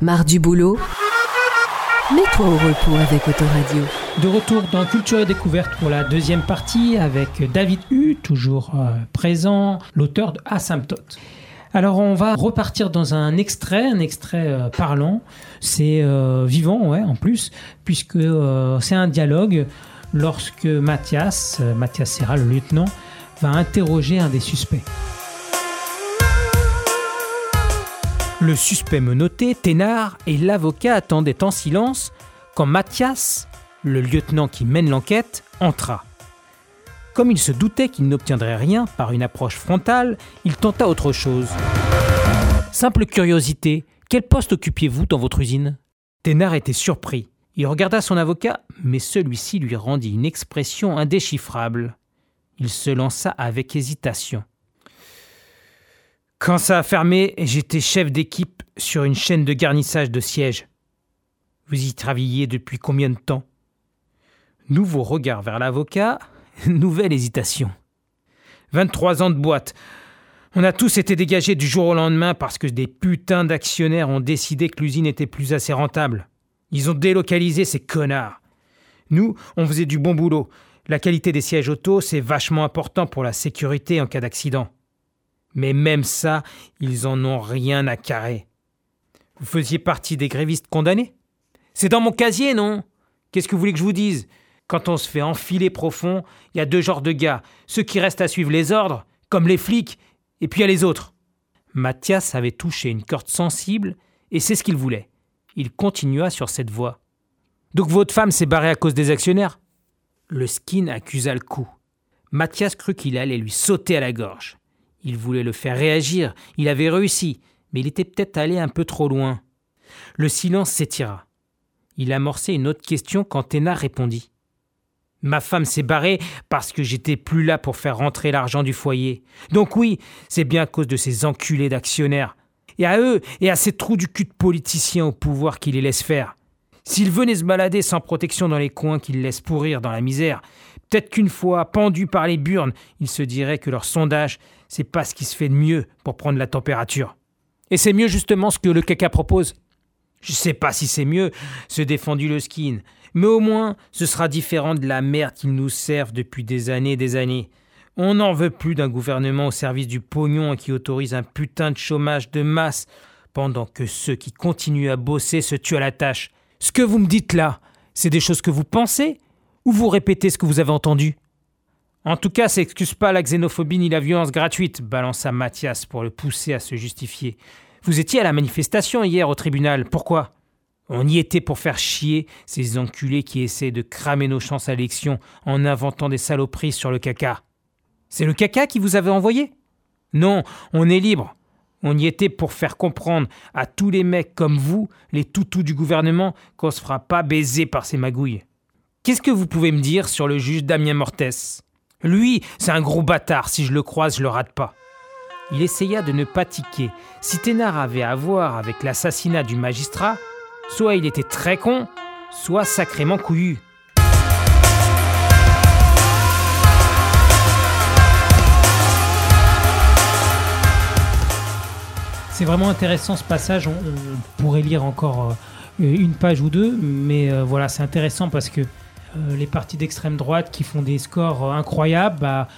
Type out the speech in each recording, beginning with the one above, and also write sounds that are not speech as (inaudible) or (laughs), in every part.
Marre du boulot Mets-toi au repos avec Autoradio. De retour dans Culture et Découverte pour la deuxième partie avec David Hu, toujours euh, présent, l'auteur de Asymptote. Alors on va repartir dans un extrait, un extrait euh, parlant. C'est euh, vivant, en plus, puisque c'est un dialogue lorsque Mathias, Mathias Serra, le lieutenant, va interroger un des suspects. Le suspect menotté, Thénard, et l'avocat attendaient en silence quand Mathias, le lieutenant qui mène l'enquête, entra. Comme il se doutait qu'il n'obtiendrait rien par une approche frontale, il tenta autre chose. Simple curiosité, quel poste occupiez-vous dans votre usine? Thénard était surpris. Il regarda son avocat, mais celui-ci lui rendit une expression indéchiffrable. Il se lança avec hésitation. Quand ça a fermé, j'étais chef d'équipe sur une chaîne de garnissage de sièges. Vous y travailliez depuis combien de temps? Nouveau regard vers l'avocat, (laughs) nouvelle hésitation. 23 ans de boîte. On a tous été dégagés du jour au lendemain parce que des putains d'actionnaires ont décidé que l'usine était plus assez rentable. Ils ont délocalisé ces connards. Nous, on faisait du bon boulot. La qualité des sièges auto, c'est vachement important pour la sécurité en cas d'accident. Mais même ça, ils en ont rien à carrer. Vous faisiez partie des grévistes condamnés? C'est dans mon casier, non? Qu'est-ce que vous voulez que je vous dise? Quand on se fait enfiler profond, il y a deux genres de gars. Ceux qui restent à suivre les ordres, comme les flics, et puis il y a les autres. Mathias avait touché une corde sensible, et c'est ce qu'il voulait. Il continua sur cette voie. Donc votre femme s'est barrée à cause des actionnaires? Le skin accusa le coup. Mathias crut qu'il allait lui sauter à la gorge. Il voulait le faire réagir, il avait réussi, mais il était peut-être allé un peu trop loin. Le silence s'étira. Il amorçait une autre question quand Thénard répondit. Ma femme s'est barrée parce que j'étais plus là pour faire rentrer l'argent du foyer. Donc oui, c'est bien à cause de ces enculés d'actionnaires. Et à eux et à ces trous du cul de politiciens au pouvoir qui les laissent faire. S'ils venaient se balader sans protection dans les coins qu'ils laissent pourrir dans la misère, peut-être qu'une fois pendus par les burnes, ils se diraient que leur sondage, c'est pas ce qui se fait de mieux pour prendre la température. Et c'est mieux justement ce que le caca propose. Je sais pas si c'est mieux, se défendu le skin, mais au moins ce sera différent de la merde qu'ils nous servent depuis des années et des années. On n'en veut plus d'un gouvernement au service du pognon qui autorise un putain de chômage de masse pendant que ceux qui continuent à bosser se tuent à la tâche. Ce que vous me dites là, c'est des choses que vous pensez ou vous répétez ce que vous avez entendu? En tout cas, ça excuse pas la xénophobie ni la violence gratuite, balança Mathias pour le pousser à se justifier. Vous étiez à la manifestation hier au tribunal, pourquoi? On y était pour faire chier ces enculés qui essaient de cramer nos chances à l'élection en inventant des saloperies sur le caca. C'est le caca qui vous avait envoyé? Non, on est libre. On y était pour faire comprendre à tous les mecs comme vous, les toutous du gouvernement, qu'on se fera pas baiser par ces magouilles. Qu'est-ce que vous pouvez me dire sur le juge Damien Mortès? Lui, c'est un gros bâtard, si je le croise, je le rate pas. Il essaya de ne pas tiquer. Si Thénard avait à voir avec l'assassinat du magistrat, soit il était très con, soit sacrément couillu. C'est vraiment intéressant ce passage. On, pourrait lire encore euh, une page ou deux, mais euh, voilà, c'est intéressant parce que les partis d'extrême droite qui font des scores euh, incroyables, bah,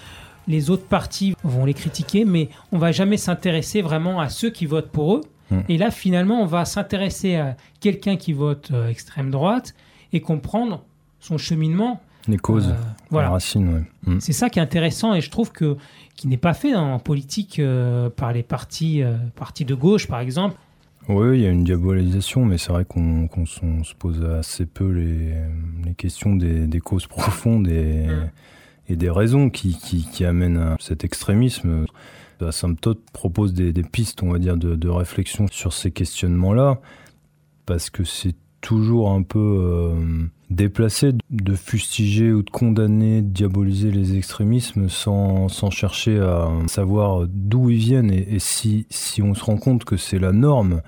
les autres partis vont les critiquer, mais on va jamais s'intéresser vraiment à ceux qui votent pour eux. Hmm. Et là, finalement, on va s'intéresser à quelqu'un qui vote euh, extrême droite et comprendre son cheminement. Les causes, voilà. les racines. Hmm. C'est ça qui est intéressant et je trouve que qui n'est pas fait en politique par les partis, partis de gauche, par exemple. Oui, il y a une diabolisation, mais c'est vrai qu'on se pose assez peu les, questions des, causes (laughs) profondes et, et des raisons qui, qui, amènent à cet extrémisme. Asymptote propose des, pistes, on va dire, de, de réflexion sur ces questionnements-là, parce que c'est toujours un peu euh, déplacé de fustiger ou de condamner, de diaboliser les extrémismes sans, sans chercher à savoir d'où ils viennent et, si, si on se rend compte que c'est la norme,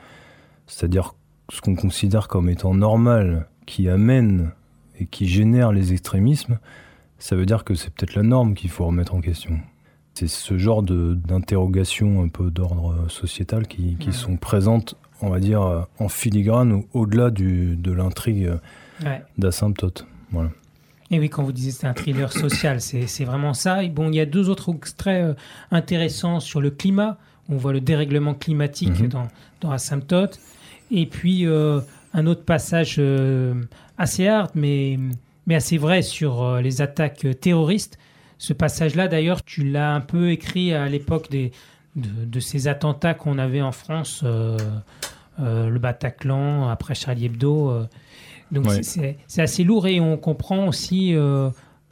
c'est-à-dire ce qu'on considère comme étant normal, qui amène et qui génère les extrémismes, ça veut dire que c'est peut-être la norme qu'il faut remettre en question. C'est ce genre d'interrogations un peu d'ordre sociétal qui, qui sont présentes on va dire, en filigrane ou au-delà de l'intrigue d'Asymptote. Voilà. Et oui, quand vous disiez c'est un thriller social, c'est vraiment ça. Et bon, il y a deux autres extraits intéressants sur le climat. On voit le dérèglement climatique mhm. dans, dans Asymptote. Et puis, un autre passage assez hard, mais, mais assez vrai sur les attaques terroristes. Ce passage-là, d'ailleurs, tu l'as un peu écrit à l'époque des, de, ces attentats qu'on avait en France, euh, euh, le Bataclan, après Charlie Hebdo. Euh. donc c'est assez lourd et on comprend aussi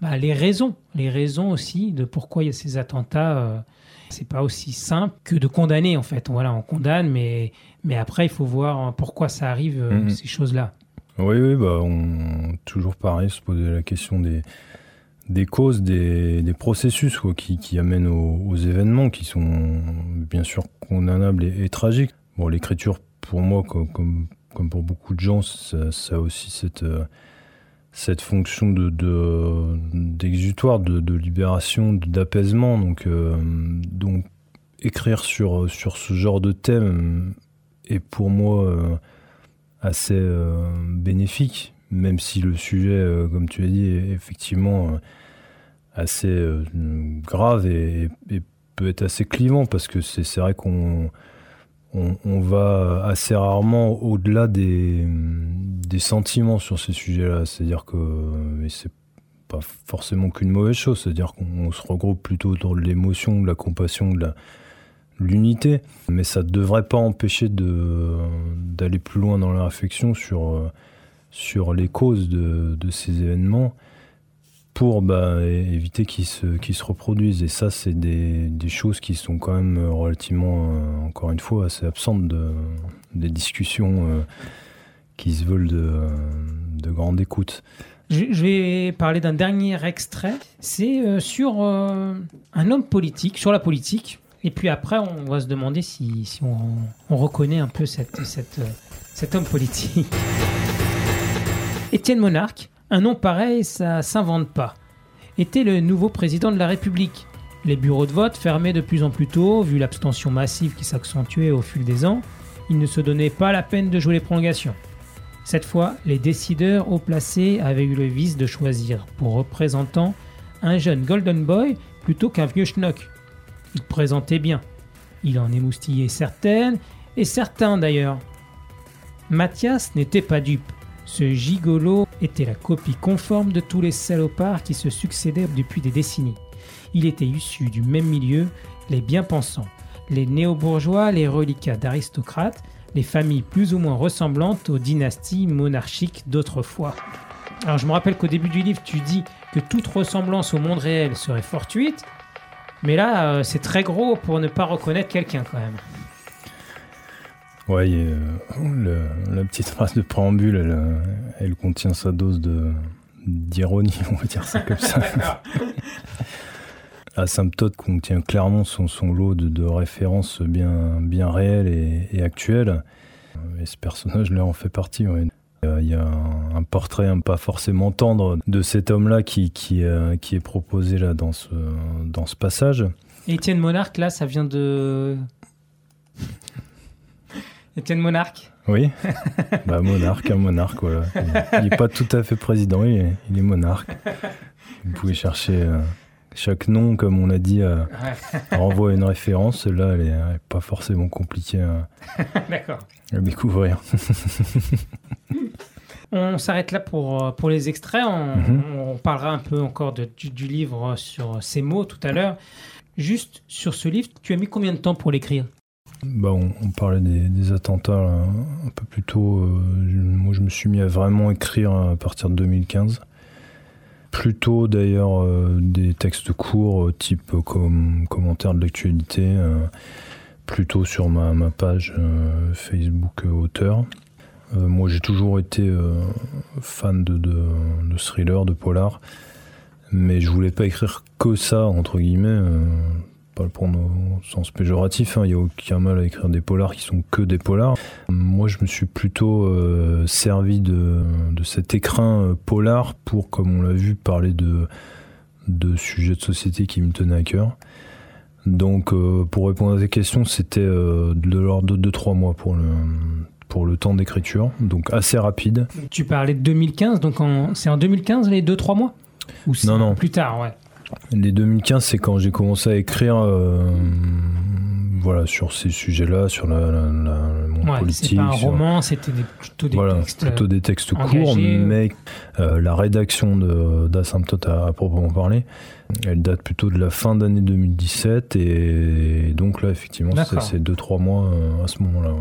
bah, les raisons, les raisons aussi de pourquoi il y a ces attentats. C'est pas aussi simple que de condamner en fait. Voilà, on condamne, mais, mais après il faut voir pourquoi ça arrive, mm-hmm. ces choses-là. Oui, oui, bah, on, toujours pareil, se poser la question des, des causes, des, processus qui, amènent aux, événements qui sont bien sûr condamnables et, tragiques. Bon, l'écriture, pour moi, comme, comme, pour beaucoup de gens, ça, a aussi cette, euh, cette fonction d'exutoire, de, de, libération, d'apaisement. Donc, euh, donc, écrire sur, sur ce genre de thème est pour moi euh, assez bénéfique, même si le sujet, comme tu as dit, est effectivement assez euh, grave et, peut être assez clivant parce que c'est vrai qu'on on, va assez rarement au-delà des, sentiments sur ces sujets-là. C'est-à-dire que c'est pas forcément qu'une mauvaise chose, c'est-à-dire qu'on se regroupe plutôt dans l'émotion, de la compassion, de l'unité, mais ça ne devrait pas empêcher d'aller plus loin dans la réflexion sur, sur les causes de, de ces événements pour bah, éviter qu'ils se, se reproduisent. Et ça, c'est des, choses qui sont quand même relativement, euh, encore une fois, assez absentes de, des discussions euh, qui se veulent de, de grande écoute. Je, vais parler d'un dernier extrait. C'est euh, sur un homme politique, sur la politique. Et puis après, on va se demander si, on, on, reconnaît un peu cet homme politique. (laughs) Étienne Monarque, un nom pareil, ça s'invente pas. Était le nouveau président de la République. Les bureaux de vote fermaient de plus en plus tôt, vu l'abstention massive qui s'accentuait au fil des ans. Il ne se donnait pas la peine de jouer les prolongations. Cette fois, les décideurs haut placés avaient eu le vice de choisir pour représentant un jeune Golden Boy plutôt qu'un vieux schnock. Il présentait bien. Il en émoustillait certaines, et certains d'ailleurs. Mathias n'était pas dupe. Ce gigolo était la copie conforme de tous les salopards qui se succédaient depuis des décennies. Il était issu du même milieu, les bien-pensants, les néo-bourgeois, les reliquats d'aristocrates, les familles plus ou moins ressemblantes aux dynasties monarchiques d'autrefois. Alors je me rappelle qu'au début du livre, tu dis que toute ressemblance au monde réel serait fortuite, mais là, euh, c'est très gros pour ne pas reconnaître quelqu'un quand même. Ouais, euh, la petite phrase de préambule, elle, euh, elle contient sa dose de d'ironie, (laughs) on va dire ça comme ça. (laughs) Asymptote contient clairement son, son lot de, références bien, bien réelles et, actuelles. Et ce personnage-là en fait partie. Euh, il y a un, portrait un pas forcément tendre de cet homme-là qui, qui, qui, est proposé là dans ce, dans ce passage. Étienne Monarque, là, ça vient de Étienne Monarque Oui, (laughs) bah, monarque, un monarque, voilà. Il n'est pas tout à fait président, il est, monarque. Vous pouvez chercher euh, chaque nom, comme on a dit, euh, renvoie à une référence. Là, elle n'est pas forcément compliquée à, (laughs) découvrir. (laughs) On s'arrête là pour, euh, pour les extraits. Mhm. On, parlera un peu encore de, du, livre sur ces mots tout à l'heure. Juste sur ce livre, tu as mis combien de temps pour l'écrire? Bah, on, parlait des, attentats un peu plus tôt. Euh, moi, je me suis mis à vraiment écrire à partir de 2015. Plutôt d'ailleurs euh, des textes courts, euh, type comme commentaire de l'actualité, plutôt sur ma, page Facebook auteur. moi, j'ai toujours été fan de, de, de thriller, de polar, mais je voulais pas écrire que ça, entre guillemets prendre au sens péjoratif, il hein. n'y a aucun mal à écrire des polars qui sont que des polars. Moi, je me suis plutôt euh, servi de, cet écrin euh, polar pour, comme on l'a vu, parler de, de sujets de société qui me tenaient à cœur. Donc, euh, pour répondre à tes questions, c'était euh, de l'ordre de 2-3 mois pour le, pour le temps d'écriture, donc assez rapide. Tu parlais de 2015, donc c'est en 2015 les 2-3 mois? Ou Non, non. Plus tard, ouais. Les 2015, c'est quand j'ai commencé à écrire euh, voilà, sur ces sujets-là, sur la, la- la- le monde ouais politique. pas un sur- roman, c'était plutôt des voilà, textes. plutôt des textes engagés. courts, mais euh, la rédaction d'Asymptote à, à proprement parler, elle date plutôt de la fin d'année 2017, et donc là, effectivement, c'est D'accord. c'est 2-3 mois euh, à ce moment-là. ouais.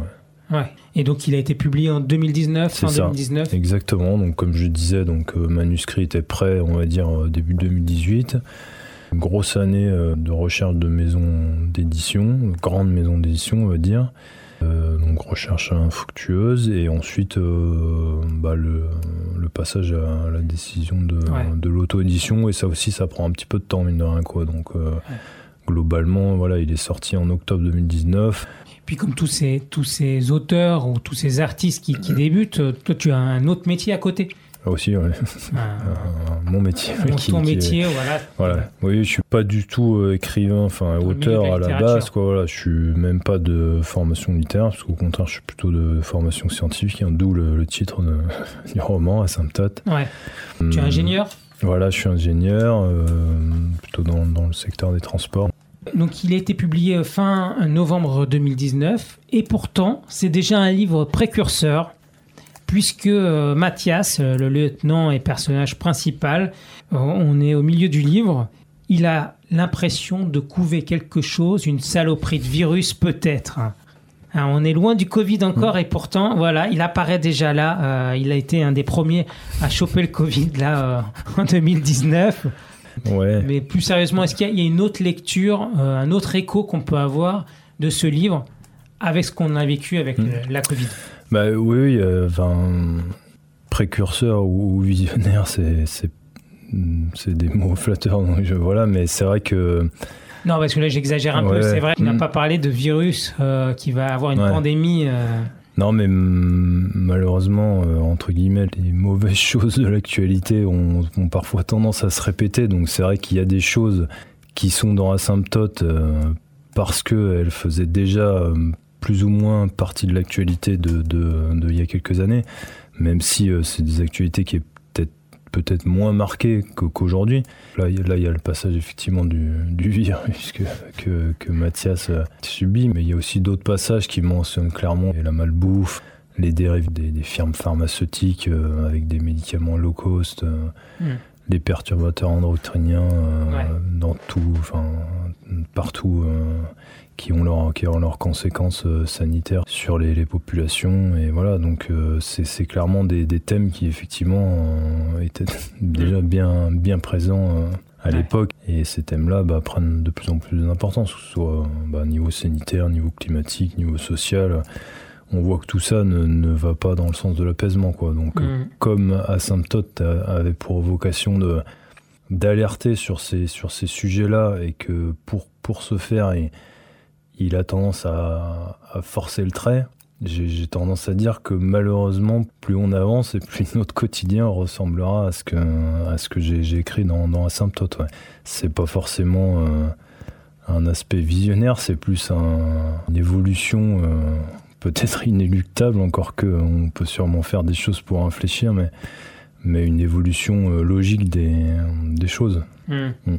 Ouais. Et donc il a été publié en 2019, C'est fin ça. 2019. Exactement, donc comme je disais, donc euh, manuscrit était prêt, on va dire euh, début 2018. Une grosse année euh, de recherche de maison d'édition, grande maison d'édition, on va dire. Euh, donc recherche infructueuse et ensuite euh, bah, le, le passage à la décision de, Ouais. de l'auto-édition et ça aussi ça prend un petit peu de temps mine de rien quoi donc euh, globalement voilà il est sorti en octobre 2019 Puis comme tous ces, tous ces auteurs ou tous ces artistes qui, qui débutent, euh, toi tu as un autre métier à côté. Là aussi ouais, Un- (laughs) euh, mon métier ton- qui- ton qui est- métier, voilà. Voilà. Oui, je suis pas du tout euh, écrivain, enfin auteur à la base, quoi. Voilà, je suis même pas de formation littéraire, parce qu'au contraire, je suis plutôt de formation scientifique, hein, d'où le, le titre de- (laughs) du roman, Asymptote. Ouais. Tu es Hum, ingénieur? Voilà, je suis ingénieur, euh, plutôt dans, dans le secteur des transports. Donc il a été publié fin novembre 2019 et pourtant c'est déjà un livre précurseur puisque euh, Mathias, euh, le lieutenant et personnage principal, euh, on est au milieu du livre, il a l'impression de couver quelque chose, une saloperie de virus peut-être. hein. On est loin du Covid encore et pourtant voilà, il apparaît déjà là. euh, il a été un des premiers à choper le Covid là euh, en 2019. Ouais. Mais plus sérieusement, est-ce qu'il y a- il y, a une autre lecture, euh, un autre écho qu'on peut avoir de ce livre avec ce qu'on a vécu avec Mm. euh, la Covid? Bah oui, euh, enfin, précurseur ou, ou visionnaire, c'est, des mots flatteurs, donc je, voilà, mais c'est vrai que Non, parce que là j'exagère un peu. C'est vrai, tu n'as Mm. pas parlé de virus euh, qui va avoir une Ouais. pandémie. euh, Non, mais malheureusement, euh, entre guillemets, les (laughs) mauvaises choses de l'actualité ont, parfois tendance à se répéter. Donc c'est vrai qu'il y a des choses qui sont dans Asymptote euh, parce qu'elles faisaient déjà euh, plus ou moins partie de l'actualité de, de, il y a quelques années, même si c'est des actualités qui peut-être moins marquées que- qu'aujourd'hui. Là, il y a- là, il y a le passage effectivement du, du virus que, que, que Mathias euh, subit, mais il y a aussi d'autres passages qui mentionnent clairement la malbouffe, les dérives des, des firmes pharmaceutiques euh, avec des médicaments low cost, euh, Hmm. les perturbateurs endocriniens euh, Ouais. dans tout, enfin partout, qui ont leurs qui ont leurs conséquences euh, sanitaires sur les, les populations et voilà donc euh, c'est clairement des, des thèmes qui effectivement euh, étaient (laughs) déjà bien bien présents à Ouais. l'époque et ces thèmes-là bah, prennent de plus en plus d'importance que ce soit bah, niveau sanitaire, niveau climatique, niveau social. On voit que tout ça ne, ne va pas dans le sens de l'apaisement quoi donc mm. comme Asymptote avait pour vocation de d'alerter sur ces sur ces sujets-là et que pour pour ce faire il a tendance à, à forcer le trait. J'ai tendance à dire que malheureusement, plus on avance et plus (laughs) notre quotidien ressemblera à ce que à ce que j'ai écrit dans dans Asymptote. Ouais. C'est pas forcément euh, un aspect visionnaire, c'est plus un- une évolution euh, peut-être (laughs) inéluctable, encore que on peut sûrement faire des choses pour infléchir, mais mais une évolution euh, logique des, des choses. Mm. Mm.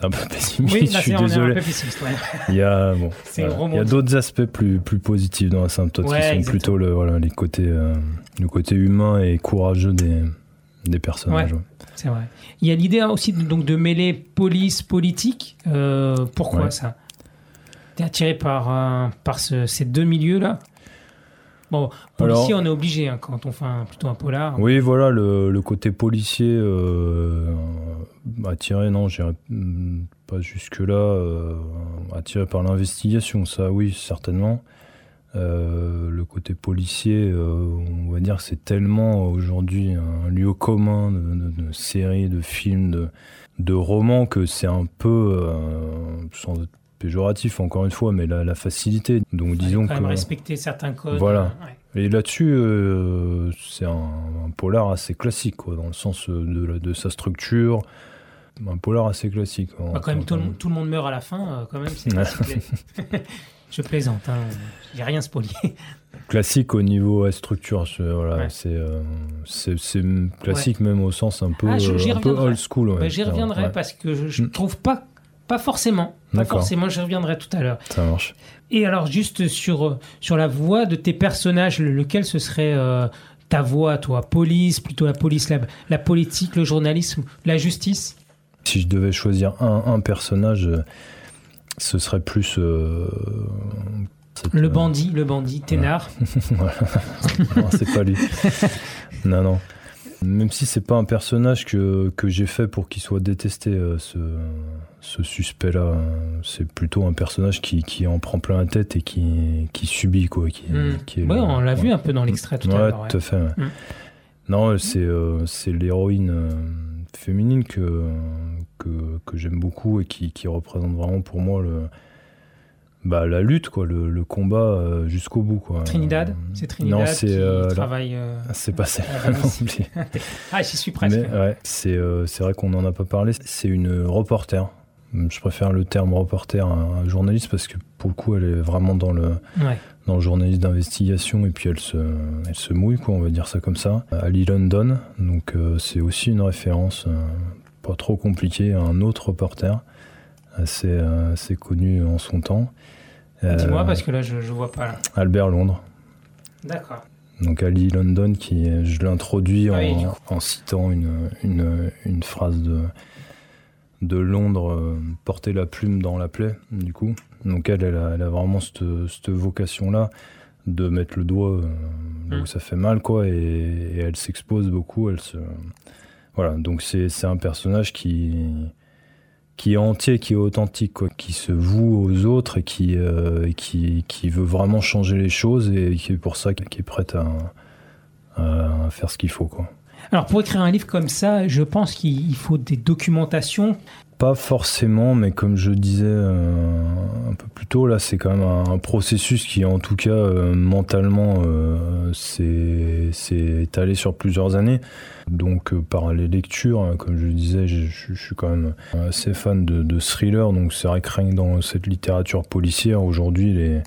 C'est un peu (laughs) pessimiste, Oui, je là suis est un désolé. peu pessimiste. ouais. Il y a, bon, (laughs) C'est voilà. romantique. Il y a d'autres aspects plus, plus positifs dans Asymptote Ouais, qui sont exactement. plutôt le, voilà, les côtés, euh, le côté humain et courageux des, des personnages. Ouais. C'est vrai. Il y a l'idée aussi de, donc de mêler police politique. Euh, pourquoi ça? T'es attiré par euh, par ce- ces deux milieux là. Bon, policier, Alors- on est obligé hein, quand on fait un- plutôt un polar. Oui, voilà, le, le côté policier euh, attiré, non, j'irai mm, pas jusque-là, euh, attiré par l'investigation, ça oui, certainement. Euh, le côté policier, on va dire que c'est tellement aujourd'hui un lieu commun de, de- de séries, de films, de, de romans que c'est un peu, sans être péjoratif encore une fois, mais la, la facilité. Donc disons quand que... même respecter certains codes. Voilà. Ouais. Et là-dessus, euh, c'est un, un polar assez classique, quoi, dans le sens euh, de, sa structure, Un polar assez classique. en- Bah, quand même, tout, le, en- tout le monde meurt à la fin, euh, quand même, c'est. (laughs) (laughs) Je plaisante, hein. j'ai rien spolié. Classique au niveau ouais, structure. je- voilà, Ouais. c'est euh, classique même au sens un peu, Ah, je- j'y euh, un peu reviendrai. old school. ouais, Bah, J'y reviendrai parce que je, je Mm. trouve pas, pas forcément. Pas D'accord. forcément, j'y reviendrai tout à l'heure. Ça marche. Et alors, juste sur, euh, sur la voix de tes personnages, le- lequel ce serait euh, ta voix, toi? Police, plutôt la police, la, la politique, le journalisme, la justice? Si je devais choisir un, un personnage, euh, ce serait plus. euh, Le bandit, le bandit, Ténard. (laughs) non, c'est pas lui. (laughs) non, non. Même si c'est pas un personnage que, que j'ai fait pour qu'il soit détesté, euh, ce, ce suspect-là, c'est plutôt un personnage qui, qui en prend plein la tête et qui, qui subit, quoi. Qui, Hmm. qui est Ouais, le- on l'a ouais. vu un peu dans l'extrait tout à l'heure. tout à fait. ouais. Mm. Non, c'est euh, l'héroïne euh, féminine que, que, que j'aime beaucoup et qui, qui représente vraiment pour moi le, bah, la lutte, quoi, le, le combat euh, jusqu'au bout. Quoi. Trinidad, Euh, c'est Trinidad Non, c'est qui euh, travaille. euh, c'est pas celle à. (laughs) (laughs) Ah, j'y suis presque. Mais ouais, c'est euh, c'est vrai qu'on n'en a pas parlé. C'est une reporter. Je préfère le terme reporter à un journaliste parce que pour le coup, elle est vraiment dans le, Ouais. dans le journaliste d'investigation et puis elle se, elle se mouille, quoi, on va dire ça comme ça. Ali London, donc c'est aussi une référence pas trop compliquée à un autre reporter assez, assez connu en son temps. Euh, Dis-moi, parce que là, je, je vois pas. là. Albert Londres. D'accord. Donc Ali London, qui je l'introduis Ah en, oui, du en citant une, une, une phrase de, de Londres, euh, porter la plume dans la plaie, du coup. Donc elle, elle a, elle a vraiment cette, cette vocation-là de mettre le doigt euh, là Mm. où ça fait mal, quoi, et, et elle s'expose beaucoup, elle se... Voilà, donc c'est c'est un personnage qui, qui est entier, qui est authentique, qui se voue aux autres et qui, euh, et qui, qui veut vraiment changer les choses et qui est pour ça qui est prête à, faire ce qu'il faut. Alors, pour écrire un livre comme ça, je pense qu'il il faut des documentations. Pas forcément, mais comme je disais euh, un peu plus tôt, là, c'est quand même un, un processus qui, en tout cas, euh, mentalement, euh, s'est étalé sur plusieurs années. Donc, par les lectures, hein, comme je disais, je, suis quand même assez fan de, de thrillers. Donc, c'est vrai que rien que dans cette littérature policière, aujourd'hui, les,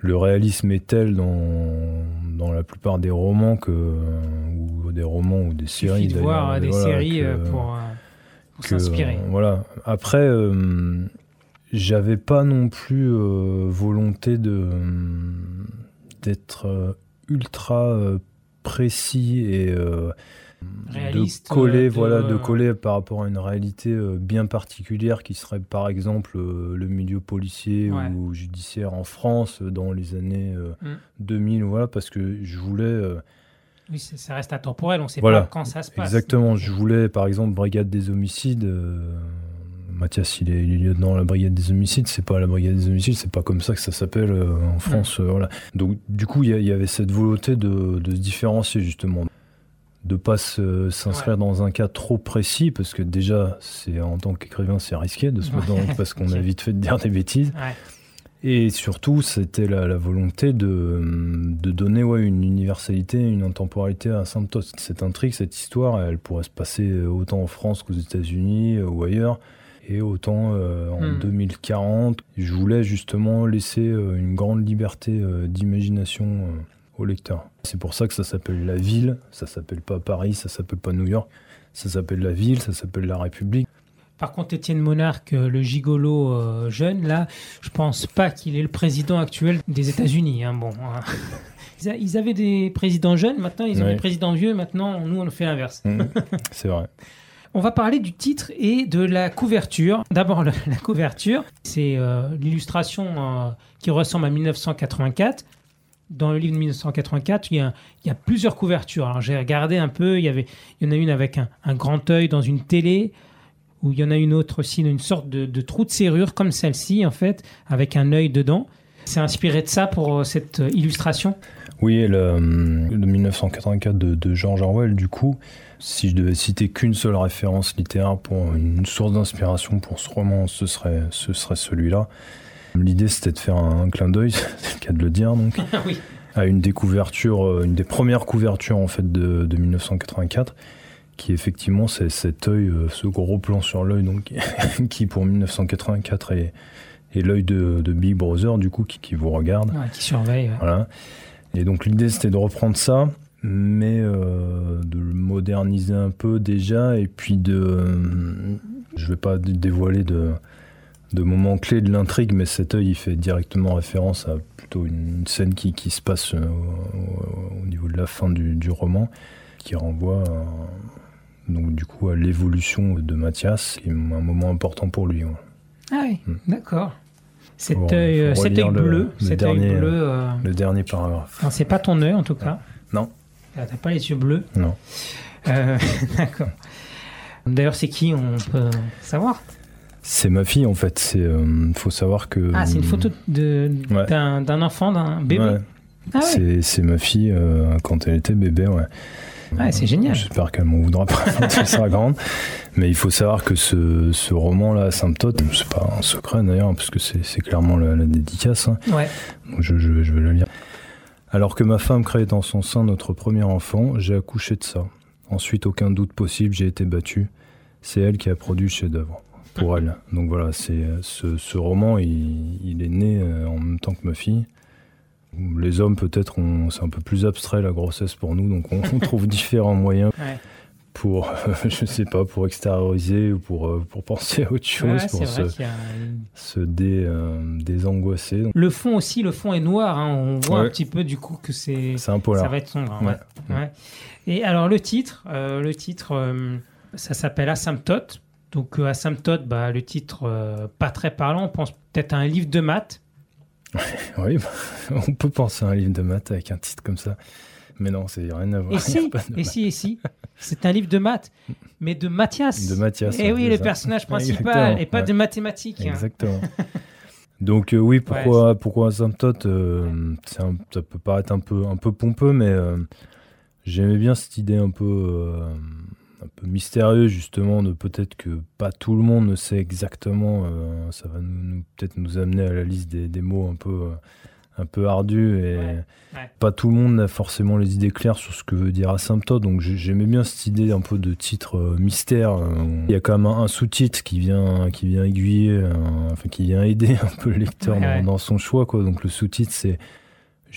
le réalisme est tel dans, dans la plupart des romans que, ou des romans ou des Il séries. suffit de d'ailleurs, voir euh, des voilà, séries que- pour que, s'inspirer. euh, voilà. Après, euh, j'avais pas non plus euh, volonté de d'être ultra précis et Réaliste, de coller, de- voilà, de coller par rapport à une réalité bien particulière qui serait par exemple le milieu policier Ouais. ou judiciaire en France dans les années euh, Mm. 2000, voilà, parce que je voulais Oui, ça reste intemporel, on ne sait Voilà. pas quand ça se passe. Exactement, je voulais par exemple Brigade des homicides. euh, Mathias, il est, il est lieutenant à la Brigade des homicides, c'est pas la Brigade des homicides, c'est pas comme ça que ça s'appelle euh, en France. euh, voilà. Donc du coup, il y, avait cette volonté de, de se différencier justement, de pas se- s'inscrire Ouais. dans un cas trop précis, parce que déjà, c'est en tant qu'écrivain, c'est risqué de se mettre Ouais. dans, parce qu'on (laughs) a vite fait de dire des bêtises. Ouais. Et surtout, c'était la, la volonté de, de donner ouais, une universalité, une intemporalité à Santos. Cette intrigue, cette histoire, elle pourrait se passer autant en France qu'aux États-Unis euh, ou ailleurs, et autant euh, en Hmm. 2040. Je voulais justement laisser euh, une grande liberté euh, d'imagination euh, au lecteur. C'est pour ça que ça s'appelle la ville, ça s'appelle pas Paris, ça s'appelle pas New York, ça s'appelle la ville, ça s'appelle la République. Par contre, Étienne Monarque, le gigolo euh, jeune, là, je pense pas qu'il est le président actuel des États-Unis. hein, bon, hein. (laughs) Ils, avaient des présidents jeunes, maintenant ils ont des présidents vieux, maintenant nous on fait l'inverse. Hmm, (laughs) C'est vrai. On va parler du titre et de la couverture. D'abord, la couverture, c'est euh, l'illustration euh, qui ressemble à 1984. Dans le livre de 1984, il y a, il y a plusieurs couvertures. Alors j'ai regardé un peu, il y, avait, il y en a une avec un, un grand œil dans une télé, où il y en a une autre aussi, une sorte de, de trou de serrure comme celle-ci, en fait, avec un œil dedans. C'est inspiré de ça pour euh, cette euh, illustration? Oui, le, euh, le 1984 de, de George Orwell, du coup, si je devais citer qu'une seule référence littéraire pour une source d'inspiration pour ce roman, ce serait, ce serait celui-là. L'idée, c'était de faire un, un clin d'œil, (laughs) c'est le cas de le dire, donc, (laughs) Oui. à une des couvertures, une des premières couvertures en fait de, de 1984, qui effectivement c'est cet œil, euh, ce gros plan sur l'œil, donc (laughs) qui pour 1984 est, est l'œil de, de Big Brother du coup qui, qui vous regarde. Ouais, qui surveille. ouais. Voilà. Et donc l'idée c'était de reprendre ça, mais euh, de le moderniser un peu déjà, et puis de... euh, je vais pas dé- dévoiler de, de moments clés de l'intrigue, mais cet œil il fait directement référence à plutôt une, scène qui, qui se passe euh, au, au niveau de la fin du, du roman, qui renvoie à- donc du coup à l'évolution de Mathias, est un moment important pour lui. ouais. Ah oui, Mm. d'accord. Cet œil, euh, cet œil bleu, le cet œil dernier, bleu. euh, Le dernier paragraphe. non, c'est pas ton œil en tout cas. Non. Ah, T'as pas les yeux bleus. Non. Euh, (laughs) d'accord. D'ailleurs, c'est qui On peut savoir? C'est ma fille en fait. C'est euh, faut savoir que. Ah, c'est une photo de- Ouais. d'un enfant, d'un bébé? Ouais. Ah. C'est ma fille euh, quand elle était bébé, ouais. Ouais, c'est génial. J'espère qu'elle m'en voudra pas (laughs) quand elle sera grande. Mais il faut savoir que ce, ce roman-là, Asymptote, c'est pas un secret d'ailleurs, parce que c'est clairement la, la dédicace. hein. Ouais. Donc je, je, je vais le lire. Alors que ma femme créait dans son sein notre premier enfant, j'ai accouché de ça. Ensuite, aucun doute possible, j'ai été battu. C'est elle qui a produit le chef-d'œuvre pour elle. Donc voilà, c'est euh, ce, ce roman, il, il est né euh, en même temps que ma fille. Les hommes, peut-être, c'est un peu plus abstrait la grossesse pour nous, donc on, on (laughs) trouve différents moyens Ouais. pour, (laughs) je sais pas, pour extérioriser ou pour, euh, pour penser à autre chose, pour se, a se dé, euh, désangoisser. Le fond aussi, le fond est noir. hein. On voit un petit peu du coup que c'est ça va être sombre. hein, Ouais. ouais. Ouais. Et alors le titre, euh, le titre, euh, ça s'appelle Asymptote. Donc euh, Asymptote, bah, le titre euh, pas très parlant. On pense peut-être à un livre de maths. (laughs) Oui, bah, on peut penser à un livre de maths avec un titre comme ça. Mais non, c'est rien à voir. Et (laughs) si, et si, et si, c'est un livre de maths, mais de Mathias. De Mathias, Et ouais, oui, le ça. personnage principal, et pas ouais. de mathématiques. hein. Exactement. (laughs) Donc euh, oui, pourquoi, pourquoi Asymptote euh, un- Ça peut paraître un peu, un peu pompeux, mais euh, j'aimais bien cette idée un peu, un peu mystérieuse justement de peut-être que pas tout le monde ne sait exactement. euh, ça va nous, nous- peut-être nous amener à la liste des, des mots un peu, euh, un peu ardus et Ouais, ouais. pas tout le monde n'a forcément les idées claires sur ce que veut dire asymptote. Donc j'ai- j'aimais bien cette idée un peu de titre euh, mystère. Il y a quand même un, un sous-titre qui vient, qui vient aiguiller, enfin qui vient aider (laughs) un peu le lecteur Ouais, dans, dans son choix. Quoi. Donc le sous-titre c'est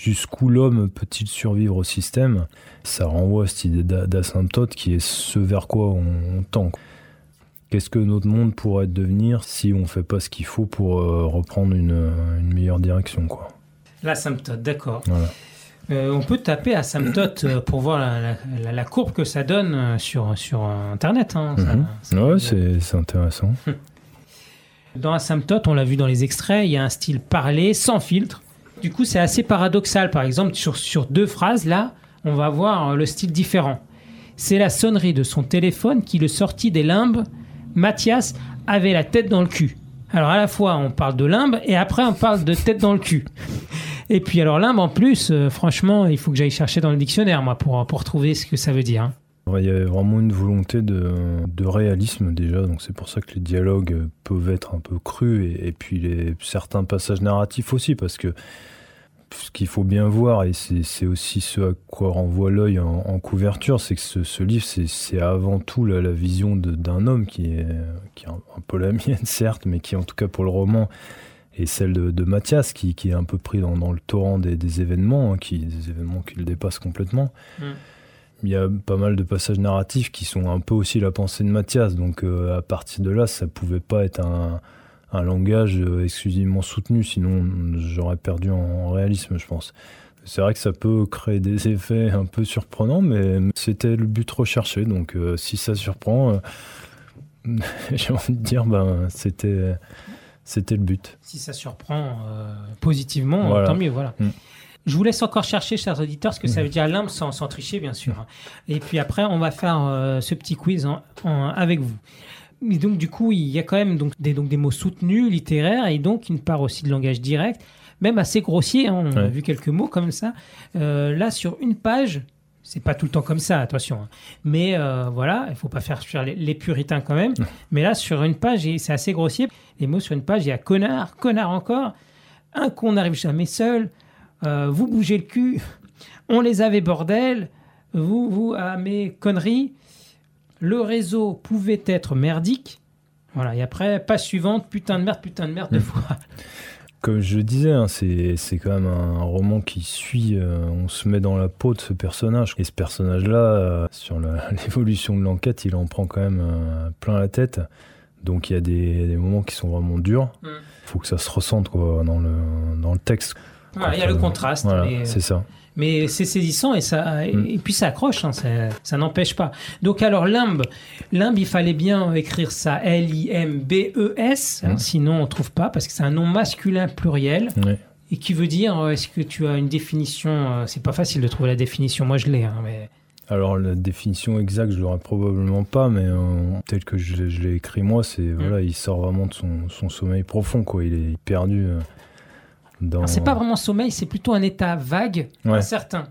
Jusqu'où l'homme peut-il survivre au système Ça renvoie à cette idée d'a- d'asymptote qui est ce vers quoi on, tend. Qu'est-ce que notre monde pourrait devenir si on fait pas ce qu'il faut pour euh, reprendre une, une meilleure direction quoi. L'asymptote, d'accord. Voilà. Euh, on peut taper asymptote euh, pour voir la, la- la- la courbe que ça donne sur, sur Internet. hein. Mhm. Ouais, c'est intéressant. (laughs) Dans Asymptote, on l'a vu dans les extraits, il y a un style parlé, sans filtre. Du coup, c'est assez paradoxal. Par exemple, sur, sur deux phrases, là, on va voir euh, le style différent. C'est la sonnerie de son téléphone qui le sortit des limbes. Mathias avait la tête dans le cul. Alors, à la fois, on parle de limbe et après, on parle de tête dans le cul. (laughs) Et puis, alors, limbe, en plus, euh, franchement, il faut que j'aille chercher dans le dictionnaire, moi, pour, pour trouver ce que ça veut dire. Il y avait vraiment une volonté de, réalisme déjà, donc c'est pour ça que les dialogues peuvent être un peu crus et, puis les, certains passages narratifs aussi, parce que ce qu'il faut bien voir, et c'est aussi ce à quoi renvoie l'œil en, couverture, c'est que ce, livre, c'est- avant tout la, vision d'un homme qui est, qui est un, peu la (laughs) mienne, certes, mais qui en tout cas pour le roman est celle de, de Mathias, qui, est un peu pris dans, le torrent des, événements, hein, qui, des événements qui le dépassent complètement il y a pas mal de passages narratifs qui sont un peu aussi la pensée de Mathias. Donc euh, à partir de là, ça pouvait pas être un, un langage euh, exclusivement soutenu, sinon j'aurais perdu en, en réalisme, je pense. C'est vrai que ça peut créer des (laughs) effets un peu surprenants, mais c'était le but recherché. Donc euh, si ça surprend, euh, (laughs) j'ai envie de dire, ben c'était c'était le but. Si ça surprend positivement, Voilà. tant mieux, voilà. Mm. Je vous laisse encore chercher, chers auditeurs, ce que ça veut dire limbe sans, sans tricher, bien sûr. hein. Et puis après, on va faire euh, ce petit quiz en- en- avec vous. Et donc, du coup, il y a quand même donc, des, donc, des mots soutenus, littéraires, et donc une part aussi de langage direct, même assez grossier. hein, on a vu quelques mots comme ça. Euh, là, sur une page, c'est pas tout le temps comme ça, attention. hein. Mais euh, voilà, il faut pas faire fuir les, les puritains quand même. Mais là, sur une page, c'est assez grossier. Les mots sur une page, il y a connard, connard encore, un con n'arrive jamais seul, euh, vous bougez le cul, (laughs) on les avait bordel, vous, vous, à mes conneries. Le réseau pouvait être merdique. Voilà, et après, page suivante, putain de merde, putain de merde, deux Mm. fois. (laughs) Comme je disais, hein, c'est c'est quand même un roman qui suit, euh, on se met dans la peau de ce personnage. Et ce personnage-là, euh, sur (laughs) l'évolution de l'enquête, il en prend quand même euh, plein la tête. Donc il y a des, des moments qui sont vraiment durs. Mm. faut que ça se ressente quoi, dans, le, dans le texte. Voilà, il y a le contraste. Voilà, mais, c'est ça. mais c'est saisissant et, ça, et, Mm. et puis ça accroche, hein, ça, ça n'empêche pas. Donc alors limbe, limbe, il fallait bien écrire ça L-I-M-B-E-S, hein, Mm. sinon on trouve pas parce que c'est un nom masculin pluriel et qui veut dire, euh, est-ce que tu as une définition euh, C'est pas facile de trouver la définition, moi je l'ai, hein, mais Alors la définition exacte, je l'aurais probablement pas, mais euh, tel que je, l'ai- je l'ai écrit moi, c'est Mm. voilà, il sort vraiment de son, son sommeil profond, quoi. Il est perdu euh, dans. C'est pas vraiment sommeil, c'est plutôt un état vague, Ouais. incertain.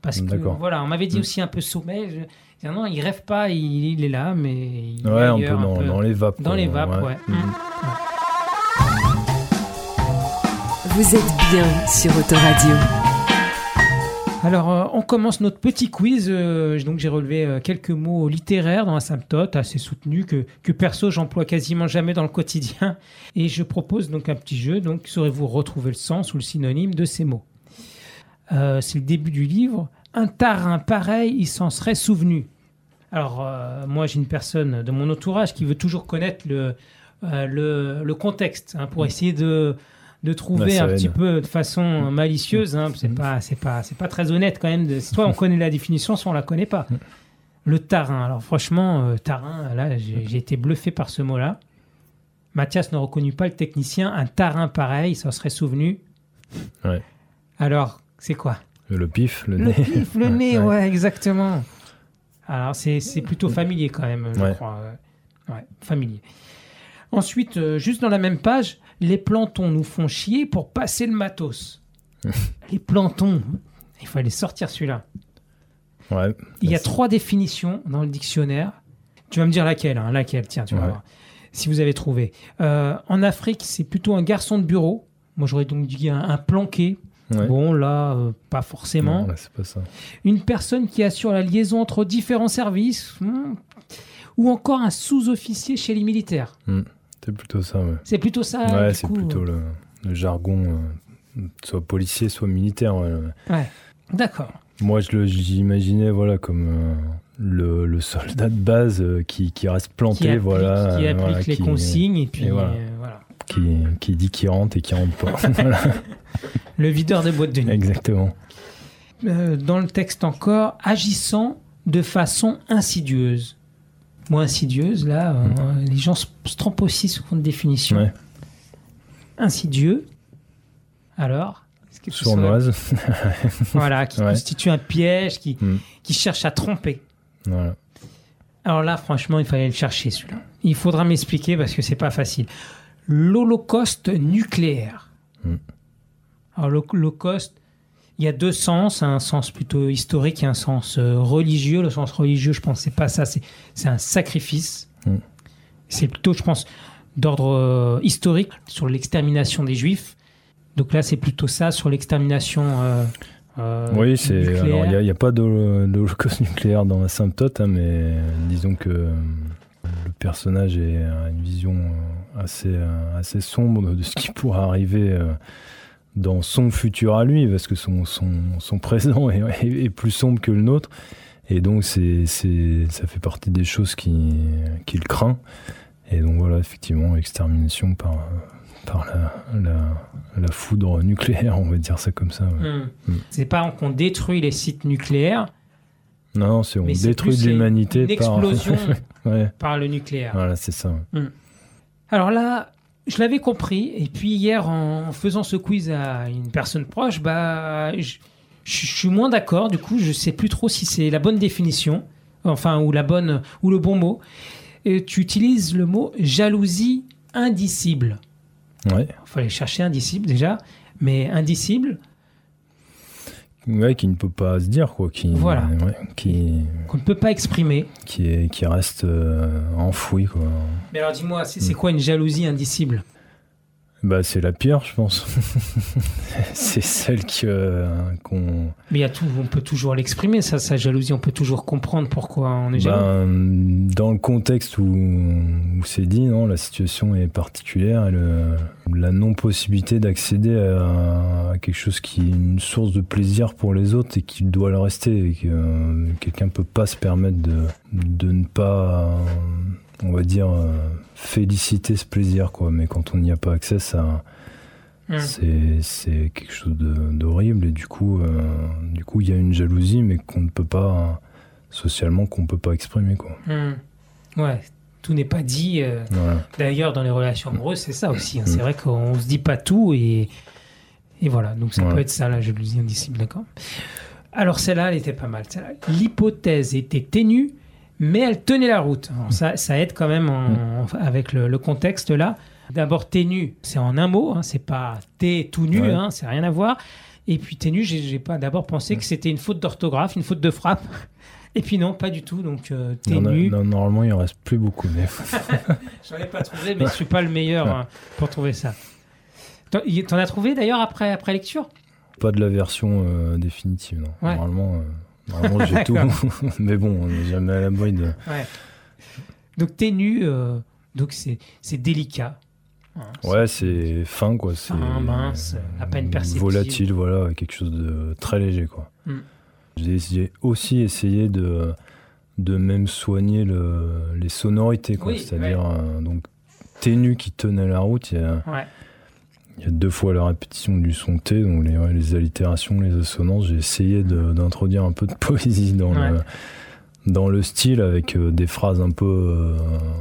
Parce que D'accord. voilà, on m'avait dit Mm. aussi un peu sommeil. Je... je dis, Non, il rêve pas, il, il est là, mais il est Ouais, un peu dans, dans les vapes. Dans les vapes, ouais. Mm. Vous êtes bien sur Autoradio. Alors, euh, on commence notre petit quiz. euh, donc, j'ai relevé euh, quelques mots littéraires dans Asymptote, assez soutenus, que, que perso, j'emploie quasiment jamais dans le quotidien. Et je propose donc un petit jeu. Donc, saurez-vous retrouver le sens ou le synonyme de ces mots? C'est le début du livre. Un tarin pareil, il s'en serait souvenu. Alors, moi, j'ai une personne de mon entourage qui veut toujours connaître le, le, le contexte hein, pour essayer de, de trouver un petit peu de façon malicieuse. Hein, c'est Mhm. pas, c'est pas, c'est pas très honnête quand même. De, soit on connaît la définition, soit on la connaît pas. Le tarin. Alors, franchement, euh, tarin, là, j'ai été bluffé par ce mot-là. Mathias ne reconnut pas le technicien. Un tarin pareil, il s'en serait souvenu. Ouais. Alors, c'est quoi? Le pif, le, le nez. pif, le (laughs) nez, Ouais. ouais, exactement. Alors, c'est c'est plutôt familier quand même, je Ouais. crois. Ouais, familier. Ensuite, euh, juste dans la même page, les plantons nous font chier pour passer le matos. (laughs) les plantons, il fallait sortir celui-là. Ouais. Il y a C'est- trois définitions dans le dictionnaire. Tu vas me dire laquelle, hein, laquelle, tiens, tu vas Ouais. voir. Si vous avez trouvé. Euh, en Afrique, c'est plutôt un garçon de bureau. Moi, j'aurais donc dit un, un planqué. Ouais. Bon, là, euh, pas forcément. Non, là, c'est pas ça. Une personne qui assure la liaison entre différents services. hmm, Ou encore un sous-officier chez les militaires. C'est plutôt ça, ouais. C'est plutôt ça. ouais, c'est plutôt le, le jargon, euh, soit policier, soit militaire. ouais. Ouais. D'accord. Moi, je j'imaginais voilà, comme euh, le, le soldat de base euh, qui, qui reste Qui planté, applique, voilà, qui euh, applique voilà, les qui- consignes et puis et voilà. euh, voilà. qui, qui dit qu'il rentre et qui rentre pas. (laughs) Voilà, Le videur de boîte de nuit. exactement. Euh, dans le texte encore, agissant de façon insidieuse. Moi, insidieuse, là, euh, les gens se, se trompent aussi sur une définition. Ouais. Insidieux. Alors Sournoise. (laughs) Voilà, qui Ouais. constitue un piège, qui, Mm. qui cherche à tromper. Voilà. Alors là, franchement, il fallait le chercher, celui-là. Il faudra m'expliquer parce que c'est pas facile. L'Holocauste nucléaire. Mm. Alors, l'Holocauste, il y a deux sens, un sens plutôt historique et un sens euh, religieux. Le sens religieux, je pense, c'est pas ça, c'est un sacrifice. Mm. C'est plutôt, je pense, d'ordre euh, historique sur l'extermination des Juifs. Donc là, c'est plutôt ça sur l'extermination. euh, euh, Oui, c'est. Alors, il n'y a, a pas d'holo- d'holocauste nucléaire dans Asymptote, hein, mais disons que le personnage a une vision assez, assez sombre de ce qui pourrait arriver euh, dans son futur à lui, parce que son, son, son présent est, est- est plus sombre que le nôtre. Et donc, c'est, c'est, ça fait partie des choses qui, qu'il craint. Et donc, voilà, effectivement, extermination par, par la, la, la foudre nucléaire, on va dire ça comme ça. ouais. Hmm. Mm. C'est pas qu'on détruit les sites nucléaires, Non, c'est on mais c'est détruit plus l'humanité une par. explosion (laughs) ouais, par le nucléaire. voilà, c'est ça. Alors là, je l'avais compris, et puis hier, en faisant ce quiz à une personne proche, bah, je, je suis moins d'accord. Du coup, je sais plus trop si c'est la bonne définition, enfin, ou la bonne, ou le bon mot. Et tu utilises le mot jalousie indicible. Ouais. Il fallait chercher indicible déjà, mais indicible, ouais, qui ne peut pas se dire, quoi. Qui, Voilà. ouais, qui, qu'on ne peut pas exprimer. qui, est, qui reste euh, enfoui, quoi. Mais alors dis-moi, c'est c'est quoi une jalousie indicible? Bah, c'est la pire, je pense. (laughs) c'est celle que, euh, qu'on. Mais y a tout, on peut toujours l'exprimer, ça, sa jalousie, on peut toujours comprendre pourquoi on est jaloux. Ben, dans le contexte où, où c'est dit, non, la situation est particulière et le- la non-possibilité d'accéder à, à quelque chose qui est une source de plaisir pour les autres et qui doit le rester. Et que euh, quelqu'un peut pas se permettre de, de ne pas, euh, on va dire, euh, féliciter ce plaisir, quoi. Mais quand on n'y a pas accès, ça. Hum. C'est, quelque chose d'horrible et du coup, euh, du coup, il y a une jalousie, mais qu'on ne peut pas socialement, qu'on peut pas exprimer quoi. Hum. Ouais, tout n'est pas dit. euh. D'ailleurs, dans les relations amoureuses, c'est ça aussi. hein. Mm. C'est vrai qu'on se dit pas tout et, et voilà. Donc ça Ouais. peut être ça, la jalousie indicible, d'accord Alors celle-là, elle était pas mal. L'hypothèse était ténue, mais elle tenait la route. Alors, ça, ça aide quand même en- avec le, le contexte là. D'abord, ténue, c'est en un mot, hein, c'est pas t'es tout nu, Ouais. hein, c'est rien à voir. Et puis ténue, j'ai j'ai pas d'abord pensé que c'était une faute d'orthographe, une faute de frappe. (laughs) Et puis non, pas du tout. Donc euh, non, normalement, il en reste plus beaucoup. Mais... (laughs) J'en ai pas trouvé, mais je suis pas le meilleur hein, pour trouver ça. T'en as trouvé d'ailleurs après, après lecture? Pas de la version euh, définitive. Non. Ouais. Normalement, euh, normalement j'ai tout. (laughs) mais bon, on n'est jamais à l'abri de. Ouais. Donc t'es nu, euh, donc c'est c'est délicat. Hein, Ouais, c'est fin quoi. C'est Fin, mince, à peine perceptible. Volatile, voilà, quelque chose de très léger quoi. Mm. J'ai aussi essayé de de même soigner le, les sonorités quoi. Oui, C'est-à-dire euh, donc ténu qui tenait la route. Il y a, Ouais. Il y a deux fois la répétition du son T, donc les, ouais, les allitérations, les assonances. J'ai essayé d'introduire un peu de (laughs) poésie dans, Ouais. le, dans le style avec euh, des phrases un peu, euh,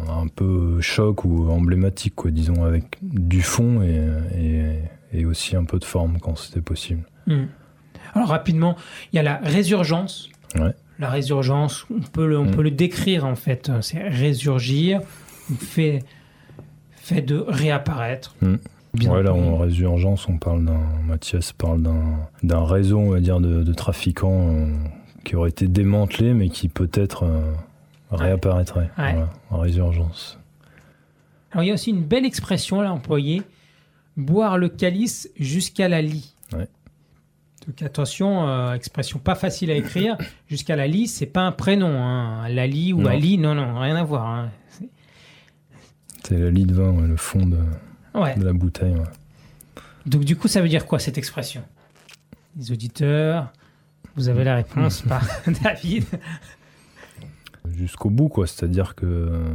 un peu choc ou emblématiques, quoi, disons, avec du fond et, et, et aussi un peu de forme quand c'était possible. Hmm. Alors rapidement, il y a la résurgence. Ouais. La résurgence, on peut le, on Mm. peut le décrire en fait. C'est résurgir, fait, fait de réapparaître. Mm. Bien ouais, là, entendu. en résurgence, on parle d'un. Mathias parle d'un réseau, on va dire, de, de trafiquants euh, qui aurait été démantelé, mais qui peut-être euh, réapparaîtrait. Ouais. Voilà, en résurgence. Alors il y a aussi une belle expression là employée, boire le calice jusqu'à la lie. Ouais. Donc attention, euh, expression pas facile à écrire. (coughs) jusqu'à la lie, c'est pas un prénom. Hein. Lali ou Non. Ali, non, non, rien à voir. hein. C'est- la lit de vin, ouais, le fond de, Ouais. de la bouteille. ouais. Donc du coup, ça veut dire quoi cette expression? Les auditeurs, vous avez la réponse (laughs) par (laughs) David. Jusqu'au bout, quoi. C'est-à-dire que euh,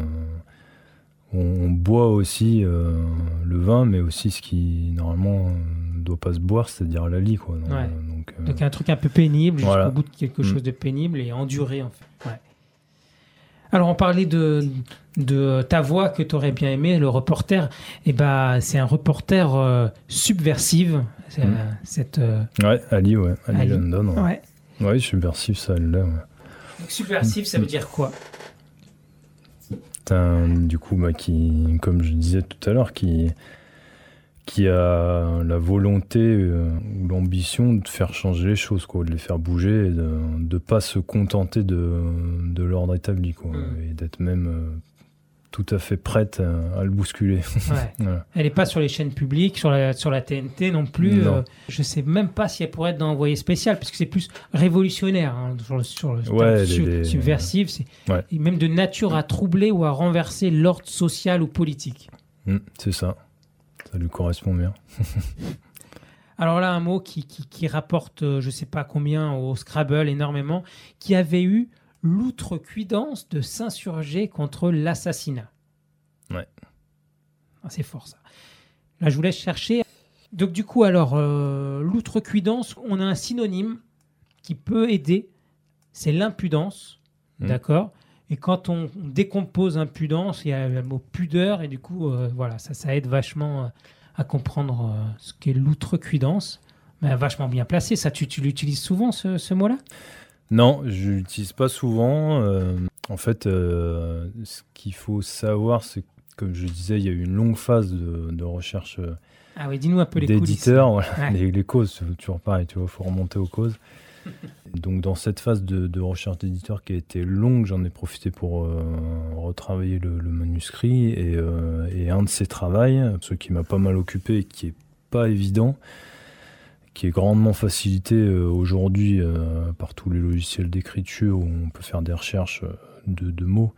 on, boit aussi euh, le vin, mais aussi ce qui normalement ne doit pas se boire, c'est-à-dire la lit, quoi. Donc, Ouais. euh, donc, euh, Donc un truc un peu pénible, jusqu'au Voilà. bout de quelque Mm. chose de pénible et enduré en fait. Ouais. Alors on parlait de, de ta voix que tu aurais bien aimé, le reporter. Et ben c'est un reporter euh, subversive. Mm. euh, cette, euh, Ouais, Ali, ouais. Ali, Ali. London. Ouais, ouais. Ça, elle l'est, ouais. Subversive, ça veut dire quoi? Un, du coup, bah, qui, comme je disais tout à l'heure, qui, qui a la volonté euh, ou l'ambition de faire changer les choses, quoi, de les faire bouger et de ne pas se contenter de, de l'ordre établi, quoi, Mm. et d'être même tout à fait prête à, à le bousculer. Ouais. (laughs) Elle n'est pas sur les chaînes publiques, sur la, sur la TNT non plus. Non. Euh, je sais même pas si elle pourrait être dans Envoyé spécial, parce que c'est plus révolutionnaire hein, sur le, sur le Ouais, terme les- sub- les- subversif. Et même de nature à troubler ou à renverser l'ordre social ou politique. Mm, c'est ça. Ça lui correspond bien. (laughs) Alors là, un mot qui, qui, qui rapporte, euh, je sais pas combien au Scrabble, énormément, qui avait eu l'outrecuidance de s'insurger contre l'assassinat. Ouais. Ah, c'est fort ça. Là, je vous laisse chercher. Donc du coup, alors, euh, l'outrecuidance, on a un synonyme qui peut aider, c'est l'impudence, Mm. d'accord? Et quand on décompose impudence, il y a le mot pudeur, et du coup, euh, voilà, ça, ça aide vachement euh, à comprendre euh, ce qu'est l'outrecuidance. Mais vachement bien placé, ça, tu, tu l'utilises souvent, ce, ce mot-là? Non, je l'utilise pas souvent. euh, en fait, euh, ce qu'il faut savoir, c'est que, comme je disais, il y a eu une longue phase de, de recherche euh, Ah oui, dis-nous un peu les coulisses. d'éditeurs. Voilà, Ouais. les, les causes, toujours pareil, tu vois, faut remonter aux causes. (laughs) donc dans cette phase de, recherche d'éditeur qui a été longue, j'en ai profité pour retravailler le, manuscrit et, et, un de ces travaux, ce qui m'a pas mal occupé et qui est pas évident, qui est grandement facilité aujourd'hui par tous les logiciels d'écriture où on peut faire des recherches de, mots.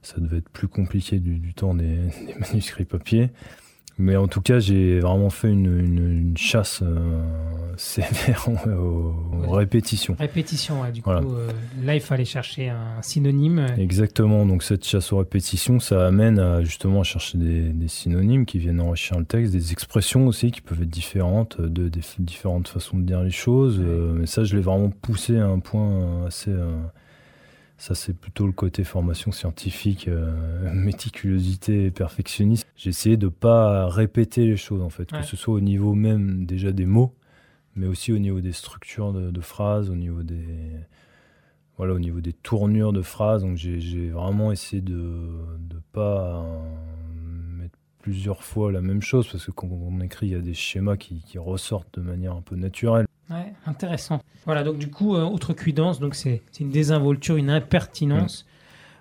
Ça devait être plus compliqué du, temps (laughs) des manuscrits papier. Mais en tout cas, j'ai vraiment fait une, chasse euh, (laughs) sévère aux, répétitions. Répétition, ouais, du coup, euh, là, il fallait chercher un synonyme. Exactement, donc cette chasse aux répétitions, ça amène à justement à chercher des, synonymes qui viennent enrichir le texte, des expressions aussi qui peuvent être différentes, de, des différentes façons de dire les choses. Euh, mais ça, je l'ai vraiment poussé à un point assez ça, c'est plutôt le côté formation scientifique, euh, (laughs) méticulosité et perfectionniste. J'ai essayé de ne pas répéter les choses, en fait, que ce soit au niveau même déjà des mots, mais aussi au niveau des structures de, phrases, au niveau des, voilà, au niveau des tournures de phrases. Donc, j'ai vraiment essayé de ne pas plusieurs fois la même chose, parce que quand on écrit, il y a des schémas qui ressortent de manière un peu naturelle. Ouais, intéressant. Voilà, donc du coup, euh, outrecuidance, donc c'est une désinvolture, une impertinence.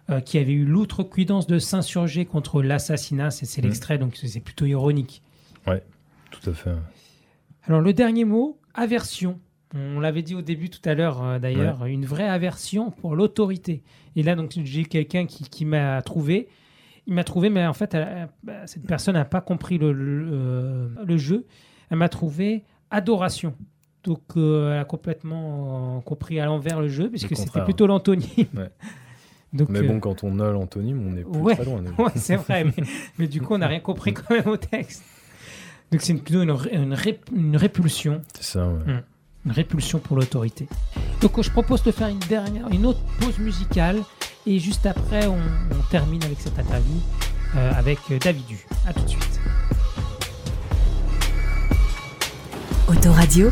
Euh, qui avait eu l'outrecuidance de s'insurger contre l'assassinat, c'est mm. l'extrait, donc c'est plutôt ironique. Ouais, tout à fait. Alors le dernier mot, aversion. On l'avait dit au début tout à l'heure euh, d'ailleurs, une vraie aversion pour l'autorité. Et là, donc j'ai quelqu'un qui, qui m'a trouvé. Il m'a trouvé, mais en fait, bah, cette personne n'a pas compris le, le, le jeu. Elle m'a trouvé adoration. Donc, euh, elle a complètement euh, compris à l'envers le jeu, puisque c'était plutôt l'antonyme. (laughs) Donc, mais bon, euh, quand on a l'antonyme, on est plus très loin. (laughs) ouais, c'est vrai, mais, du coup, on n'a rien compris quand même au texte. Donc, c'est plutôt une, une, répulsion. C'est ça, ouais. Hum. Une répulsion pour l'autorité. Donc, je propose de faire une dernière, une autre pause musicale, et juste après, on, termine avec cette interview avec David Du. À tout de suite. Autoradio,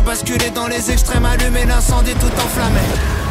basculer dans les extrêmes allumer l'incendie tout enflammé.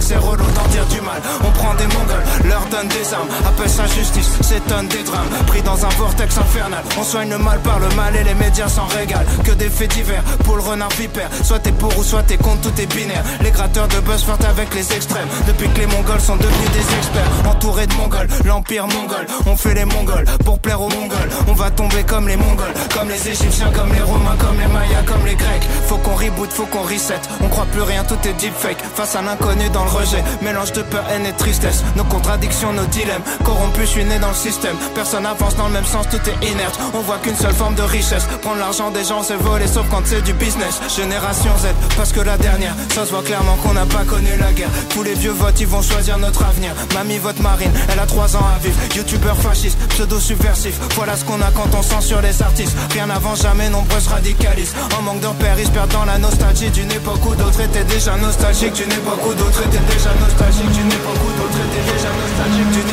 c'est relou d'en dire du mal. On prend des mongols, leur donne des armes. Appelle ça justice, s'étonne des drames. Pris dans un vortex infernal. On soigne le mal par le mal et les médias s'en régalent. Que des faits divers pour le renard vipère. Soit t'es pour ou soit t'es contre, tout est binaire. Les gratteurs de buzz avec les extrêmes. Depuis que les Mongols sont devenus des experts, entourés de Mongols, l'empire mongol. On fait les Mongols pour plaire aux Mongols. On va tomber comme les Mongols, comme les Égyptiens, comme les Romains, comme les Mayas, comme les Grecs. Faut qu'on reboot faut qu'on reset. On croit plus rien, tout est deepfake. Face à l'inconnu dans le rejet, mélange de peur, haine et tristesse. Nos contradictions, nos dilemmes. Corrompus, je suis né dans le système. Personne avance dans le même sens, tout est inerte. On voit qu'une seule forme de richesse. Prendre l'argent des gens, c'est voler, sauf quand c'est du business. Génération Z, parce que la dernière, ça se voit clairement qu'on n'a pas connu la guerre. Tous les vieux votes, ils vont choisir notre avenir. Mamie vote marine, elle a 3 ans à vivre. Youtubeur fasciste, pseudo subversif. Voilà ce qu'on a quand on sent sur les artistes. Rien n'avance jamais, nombreuses radicalisent. En manque se perdent dans la nostalgie d'une époque où d'autres étaient déjà nostalgiques. D'une époque où d'autres étaient déjà nostalgiques. D'une époque où d'autres étaient déjà nostalgiques.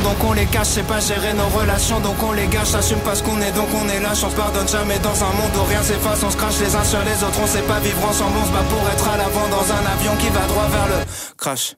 donc on les cache. C'est pas gérer nos relations, donc on les gâche. Assume pas ce qu'on est, donc on est lâche. On se pardonne jamais dans un monde où rien s'efface. On se crache les uns sur les autres, on sait pas vivre ensemble. On se bat pour être à l'avant dans un avion qui va droit vers le crash.